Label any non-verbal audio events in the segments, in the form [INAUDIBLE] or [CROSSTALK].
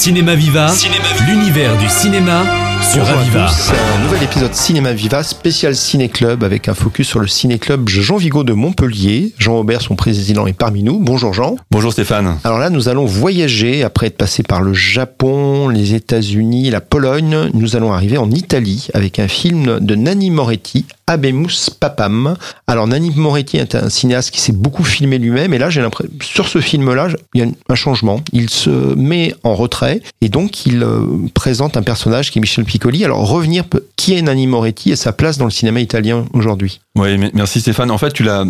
Cinéma Viva, l'univers du cinéma sur Bonjour à Aviva. tous, c'est un nouvel épisode Cinéma Viva, spécial Ciné Club avec un focus sur le Ciné Club Jean Vigo de Montpellier. Jean Aubert, son président, est parmi nous. Bonjour Jean. Bonjour Stéphane. Alors là, nous allons voyager après être passé par le Japon, les États-Unis, la Pologne. Nous allons arriver en Italie avec un film de Nanni Moretti, Abemus Papam. Alors Nanni Moretti est un cinéaste qui s'est beaucoup filmé lui-même et là, j'ai l'impression sur ce film-là, il y a un changement. Il se met en retrait et donc il euh, présente un personnage qui est Michel Piccoli. Alors revenir, qui est Nanni Moretti et sa place dans le cinéma italien aujourd'hui? Oui, me- merci Stéphane. En fait, tu l'as,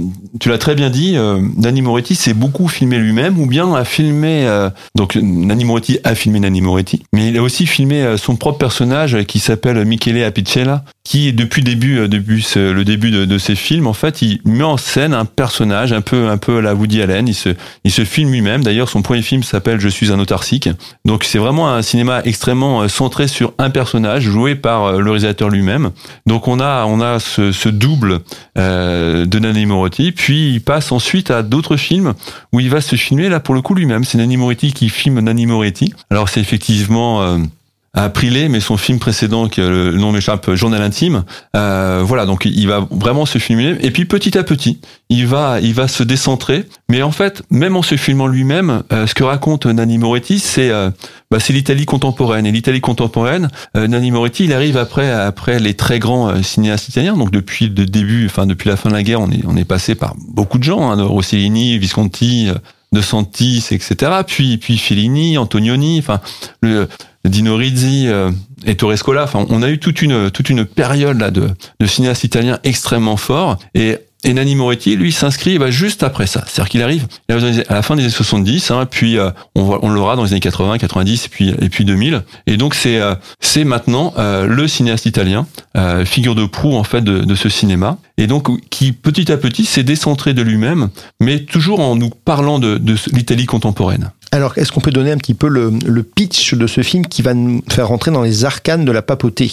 très bien dit. Euh, Nanni Moretti s'est beaucoup filmé lui-même, ou bien a filmé. euh, donc, Nanni Moretti a filmé Nanni Moretti, mais il a aussi filmé euh, son propre personnage qui s'appelle Michele Apicella, qui depuis début, euh, depuis le début de, ses films, en fait, il met en scène un personnage un peu, un peu à la Woody Allen. Il se, il se filme lui-même. D'ailleurs, son premier film s'appelle Je suis un autarcique. Donc, c'est vraiment un cinéma extrêmement centré sur un personnage joué par euh, le réalisateur lui-même. Donc, on a, on a ce, double euh, de Nanni Moretti, puis il passe ensuite à d'autres films où il va se filmer là pour le coup lui-même. C'est Nanni Moretti qui filme Nanni Moretti. Alors c'est effectivement euh, Aprilé, mais son film précédent, qui, euh, le nom m'échappe, Journal intime. Euh, voilà, donc il va vraiment se filmer. Et puis petit à petit, il va, il va se décentrer. Mais en fait, même en se filmant lui-même, euh, ce que raconte Nanni Moretti, c'est euh, bah, c'est l'Italie contemporaine. Et l'Italie contemporaine, euh, Nanni Moretti, il arrive après, après les très grands euh, cinéastes italiens. Donc depuis le début, enfin depuis la fin de la guerre, on est, on est passé par beaucoup de gens, hein, Rossellini, Visconti. Euh, de Santis, etc. Puis, puis Fellini, Antonioni, enfin, le, Dino Rizzi euh, et Torre Scola. Enfin, on a eu toute une, toute une période là de, de cinéastes italiens extrêmement forts. Et, et Nanni Moretti, lui, s'inscrit bah, juste après ça. C'est-à-dire qu'il arrive, à la fin des années 70, hein, puis euh, on l'aura dans les années 80, 90 et puis, et puis 2000. Et donc, c'est euh, c'est maintenant euh, le cinéaste italien, euh, figure de proue en fait de, de ce cinéma. Et donc, qui petit à petit s'est décentré de lui-même, mais toujours en nous parlant de, de l'Italie contemporaine. Alors, est-ce qu'on peut donner un petit peu le, le pitch de ce film qui va nous faire rentrer dans les arcanes de la papauté?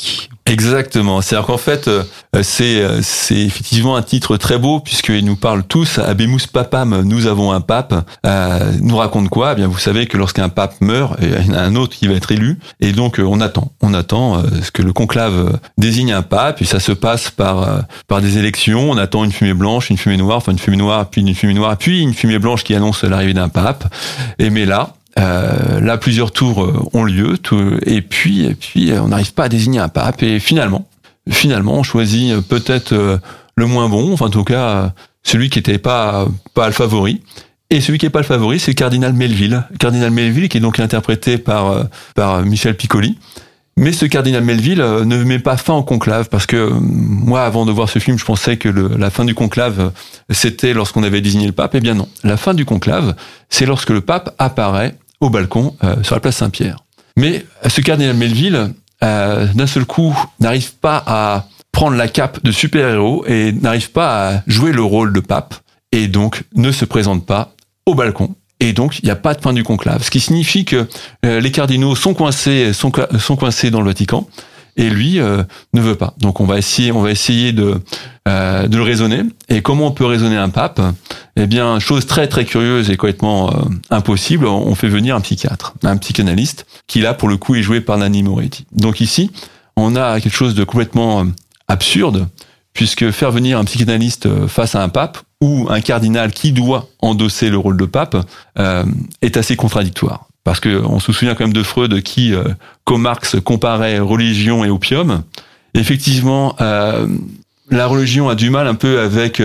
Exactement. C'est-à-dire qu'en fait, euh, c'est euh, c'est effectivement un titre très beau puisqu'il nous parle tous. Abemus papam, nous avons un pape. Euh, nous raconte quoi? Eh bien, vous savez que lorsqu'un pape meurt, euh, il y en a un autre qui va être élu, et donc euh, on attend, on attend ce que le conclave désigne un pape, et ça se passe par par des élections. On attend une fumée blanche, une fumée noire, enfin une fumée noire, puis une fumée noire, puis une fumée blanche qui annonce l'arrivée d'un pape. Et mais là, euh, là, plusieurs tours euh, ont lieu, tout- et puis, et puis, euh, on n'arrive pas à désigner un pape. Et finalement, finalement, on choisit peut-être le moins bon, enfin en tout cas celui qui n'était pas pas le favori. Et celui qui n'est pas le favori, c'est le cardinal Melville. Cardinal Melville, qui est donc interprété par par Michel Piccoli. Mais ce cardinal Melville ne met pas fin au conclave parce que moi, avant de voir ce film, je pensais que la fin du conclave c'était lorsqu'on avait désigné le pape. Eh bien non, la fin du conclave, c'est lorsque le pape apparaît au balcon euh, sur la place Saint-Pierre. Mais ce cardinal Melville, euh, d'un seul coup, n'arrive pas à prendre la cape de super-héros et n'arrive pas à jouer le rôle de pape et donc ne se présente pas au balcon. Et donc, il n'y a pas de fin du conclave. Ce qui signifie que euh, les cardinaux sont coincés, sont, co- sont coincés dans le Vatican, et lui euh, ne veut pas. Donc, on va essayer, on va essayer de, euh, de le raisonner. Et comment on peut raisonner un pape? Eh bien, chose très très curieuse et complètement euh, impossible, on fait venir un psychiatre, un psychanalyste, qui là, pour le coup, est joué par Nanni Moretti. Donc ici, on a quelque chose de complètement euh, absurde, puisque faire venir un psychanalyste euh, face à un pape ou un cardinal qui doit endosser le rôle de pape euh, est assez contradictoire. Parce que on se souvient quand même de Freud qui, euh, comme Marx, comparait religion et opium. Effectivement, euh, la religion a du mal un peu avec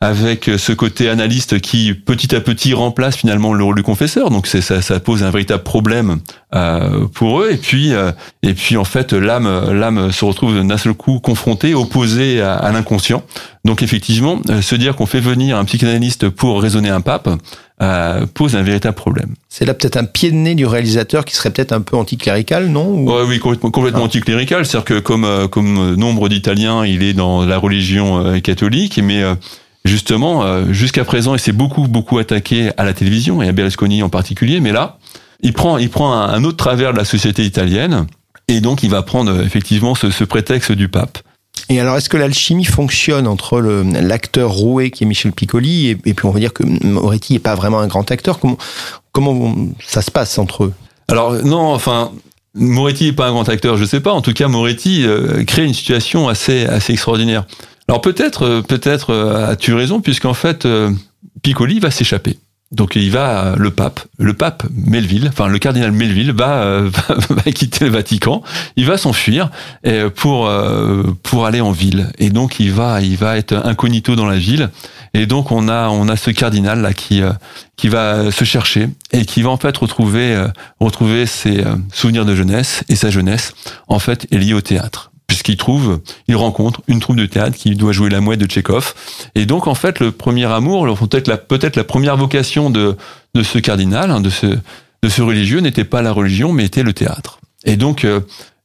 avec ce côté analyste qui petit à petit remplace finalement le rôle du confesseur. Donc ça, ça pose un véritable problème euh, pour eux. Et puis euh, et puis en fait l'âme l'âme se retrouve d'un seul coup confrontée, opposée à, à l'inconscient. Donc effectivement, euh, se dire qu'on fait venir un psychanalyste pour raisonner un pape euh, pose un véritable problème. C'est là peut-être un pied de nez du réalisateur qui serait peut-être un peu anticlérical, non Ou- Ouais, oui, complètement, complètement Ah. anticlérical. C'est-à-dire que comme euh, comme nombre d'Italiens, il est dans la religion euh, catholique, mais euh, justement, euh, jusqu'à présent, il s'est beaucoup beaucoup attaqué à la télévision et à Berlusconi en particulier. Mais là, il prend il prend un, un autre travers de la société italienne et donc il va prendre euh, effectivement ce, ce prétexte du pape. Et alors, est-ce que l'alchimie fonctionne entre l'acteur roué qui est Michel Piccoli et, et puis on va dire que Moretti n'est pas vraiment un grand acteur? Comment, comment ça se passe entre eux? Alors non, enfin. Moretti est pas un grand acteur, je sais pas. En tout cas, Moretti euh, crée une situation assez assez extraordinaire. Alors peut-être euh, peut-être euh, as-tu raison puisqu'en fait Piccoli va s'échapper. Donc il va le pape, le pape Melville, enfin le cardinal Melville va, [LAUGHS] va, va quitter le Vatican, il va s'enfuir pour pour aller en ville. Et donc il va il va être incognito dans la ville. Et donc on a on a ce cardinal là qui qui va se chercher et qui va en fait retrouver retrouver ses souvenirs de jeunesse et sa jeunesse en fait est liée au théâtre puisqu'il trouve, il rencontre une troupe de théâtre qui doit jouer la mouette de Tchekhov. Et donc, en fait, le premier amour, peut-être la, peut-être la première vocation de, de ce cardinal, hein, de ce, religieux, n'était pas la religion, mais était le théâtre. Et donc, euh,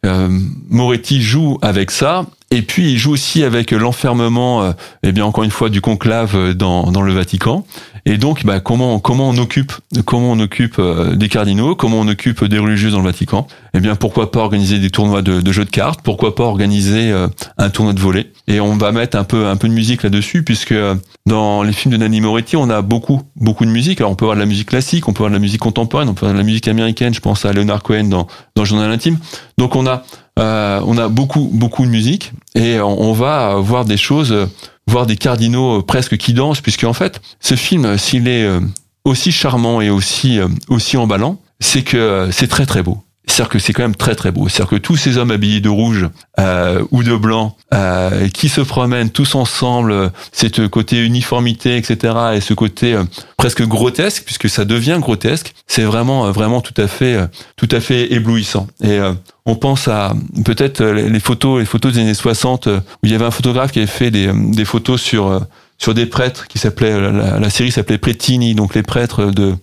euh, Moretti joue avec ça, et puis il joue aussi avec l'enfermement, euh, eh bien encore une fois, du conclave dans, dans le Vatican. Et donc, bah, comment comment on occupe comment on occupe euh, des cardinaux, comment on occupe des religieux dans le Vatican? Eh bien, pourquoi pas organiser des tournois de, de jeux de cartes Pourquoi pas organiser euh, un tournoi de volley Et on va mettre un peu un peu de musique là-dessus, puisque euh, dans les films de Nanni Moretti, on a beaucoup beaucoup de musique. Alors, on peut avoir de la musique classique, on peut avoir de la musique contemporaine, on peut avoir de la musique américaine. Je pense à Leonard Cohen dans dans Journal intime. Donc, on a euh, on a beaucoup beaucoup de musique et on va voir des choses voir des cardinaux euh, presque qui dansent, puisque en fait, ce film, euh, s'il est euh, aussi charmant et aussi aussi emballant, c'est que c'est très très beau. C'est-à-dire que c'est quand même très très beau. C'est-à-dire que tous ces hommes habillés de rouge euh, ou de blanc euh, qui se promènent tous ensemble, cette côté uniformité, etc. et ce côté euh, presque grotesque, puisque ça devient grotesque, c'est vraiment vraiment tout à fait tout à fait éblouissant. Et on pense à peut-être les photos les photos des années 60 où il y avait un photographe qui avait fait des, des photos sur sur des prêtres qui s'appelait la, la série s'appelait Pretini, donc les prêtres de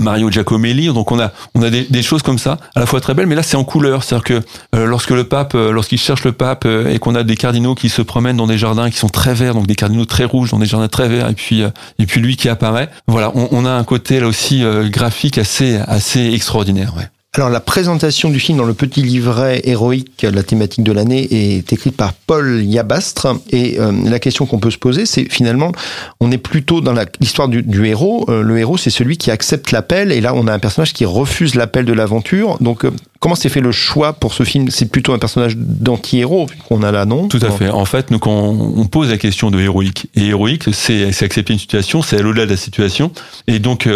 Mario Giacomelli. Donc on a on a des, des, choses comme ça, à la fois très belles, mais là c'est en couleur. C'est-à-dire que euh, lorsque le pape, euh, lorsqu'il cherche le pape euh, et qu'on a des cardinaux qui se promènent dans des jardins qui sont très verts, donc des cardinaux très rouges dans des jardins très verts, et puis et puis lui qui apparaît. Voilà, on, on a un côté là aussi graphique assez assez extraordinaire. Ouais. Alors la présentation du film dans le petit livret héroïque, la thématique de l'année, est écrite par Paul Yabastre. Et euh, la question qu'on peut se poser, c'est finalement, on est plutôt dans l'histoire du, héros. Euh, le héros, c'est celui qui accepte l'appel. Et là, on a un personnage qui refuse l'appel de l'aventure. Donc, euh, comment s'est fait le choix pour ce film? C'est plutôt un personnage d'anti-héros qu'on a là, non? Tout à fait. En fait, nous, quand on pose la question de héroïque, et héroïque, c'est accepter une situation, c'est aller au-delà de la situation. Et donc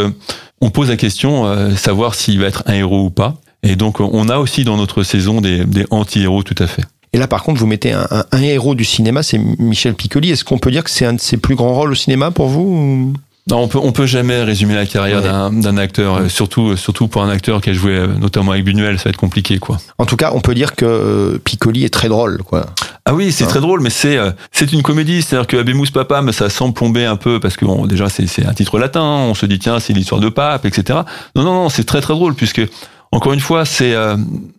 on pose la question, euh, savoir s'il va être un héros ou pas. Et donc, on a aussi dans notre saison des, des anti-héros tout à fait. Et là, par contre, vous mettez un, un, un héros du cinéma, c'est Michel Piccoli. Est-ce qu'on peut dire que c'est un de ses plus grands rôles au cinéma pour vous non, on peut on peut jamais résumer la carrière ouais. d'un acteur, ouais. surtout surtout pour un acteur qui a joué notamment avec Buñuel, ça va être compliqué quoi. En tout cas, on peut dire que euh, Piccoli est très drôle quoi. Ah oui, c'est hein très drôle, mais c'est euh, c'est une comédie, c'est-à-dire que Abemus Papam, ça semble plomber un peu parce que bon, déjà c'est c'est un titre latin, on se dit tiens c'est l'histoire de pape, etc. Non non non, c'est très très drôle puisque encore une fois, c'est euh,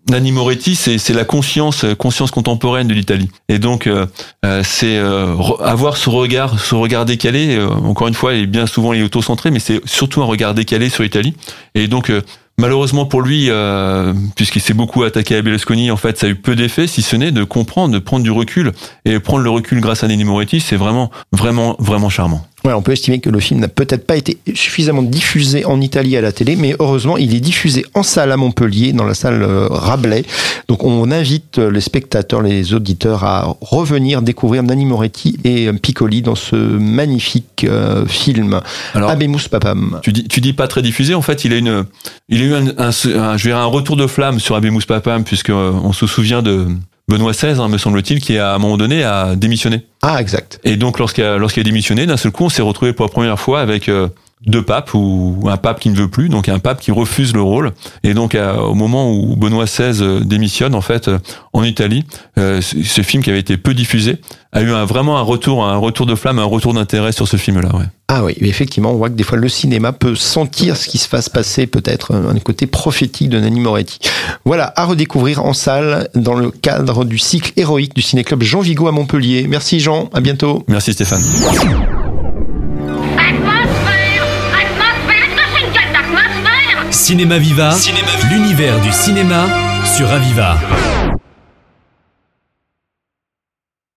Nanni Moretti, c'est la conscience conscience contemporaine de l'Italie. Et donc euh, euh c'est euh, avoir ce regard ce regard décalé. Euh, encore une fois, est bien souvent il est auto-centré, mais c'est surtout un regard décalé sur l'Italie. Et donc euh, Malheureusement pour lui, euh, puisqu'il s'est beaucoup attaqué à Berlusconi, en fait, ça a eu peu d'effet, si ce n'est de comprendre, de prendre du recul. Et prendre le recul grâce à Nenni Moretti, c'est vraiment, vraiment, vraiment charmant. Ouais, on peut estimer que le film n'a peut-être pas été suffisamment diffusé en Italie à la télé, mais heureusement, il est diffusé en salle à Montpellier, dans la salle euh, Rabelais. Donc, on invite les spectateurs, les auditeurs à revenir découvrir Nanni Moretti et Piccoli dans ce magnifique euh, film Alors, Abemus Papam. Tu dis, tu dis pas très diffusé. En fait, il a une, il a eu un, un, un, je dirais un retour de flamme sur Abemus Papam, puisque euh, on se souvient de Benoît XVI, hein, me semble-t-il, qui à un moment donné a démissionné. Ah, exact. Et donc lorsqu'il a, lorsqu'il a démissionné, d'un seul coup, on s'est retrouvé pour la première fois avec euh, deux papes ou un pape qui ne veut plus, donc un pape qui refuse le rôle. Et donc à, au moment où Benoît XVI démissionne, en fait, en Italie, euh, ce film qui avait été peu diffusé a eu un, vraiment un retour, un retour de flamme, un retour d'intérêt sur ce film-là. Ouais. Ah oui, effectivement, on voit que des fois le cinéma peut sentir ce qui se va se passer, peut-être un côté prophétique de Nanni Moretti. Voilà, à redécouvrir en salle dans le cadre du cycle héroïque du Ciné-Club Jean Vigo à Montpellier. Merci Jean, à bientôt. Merci Stéphane. Cinéma Viva, Cinéma l'univers du cinéma sur Aviva.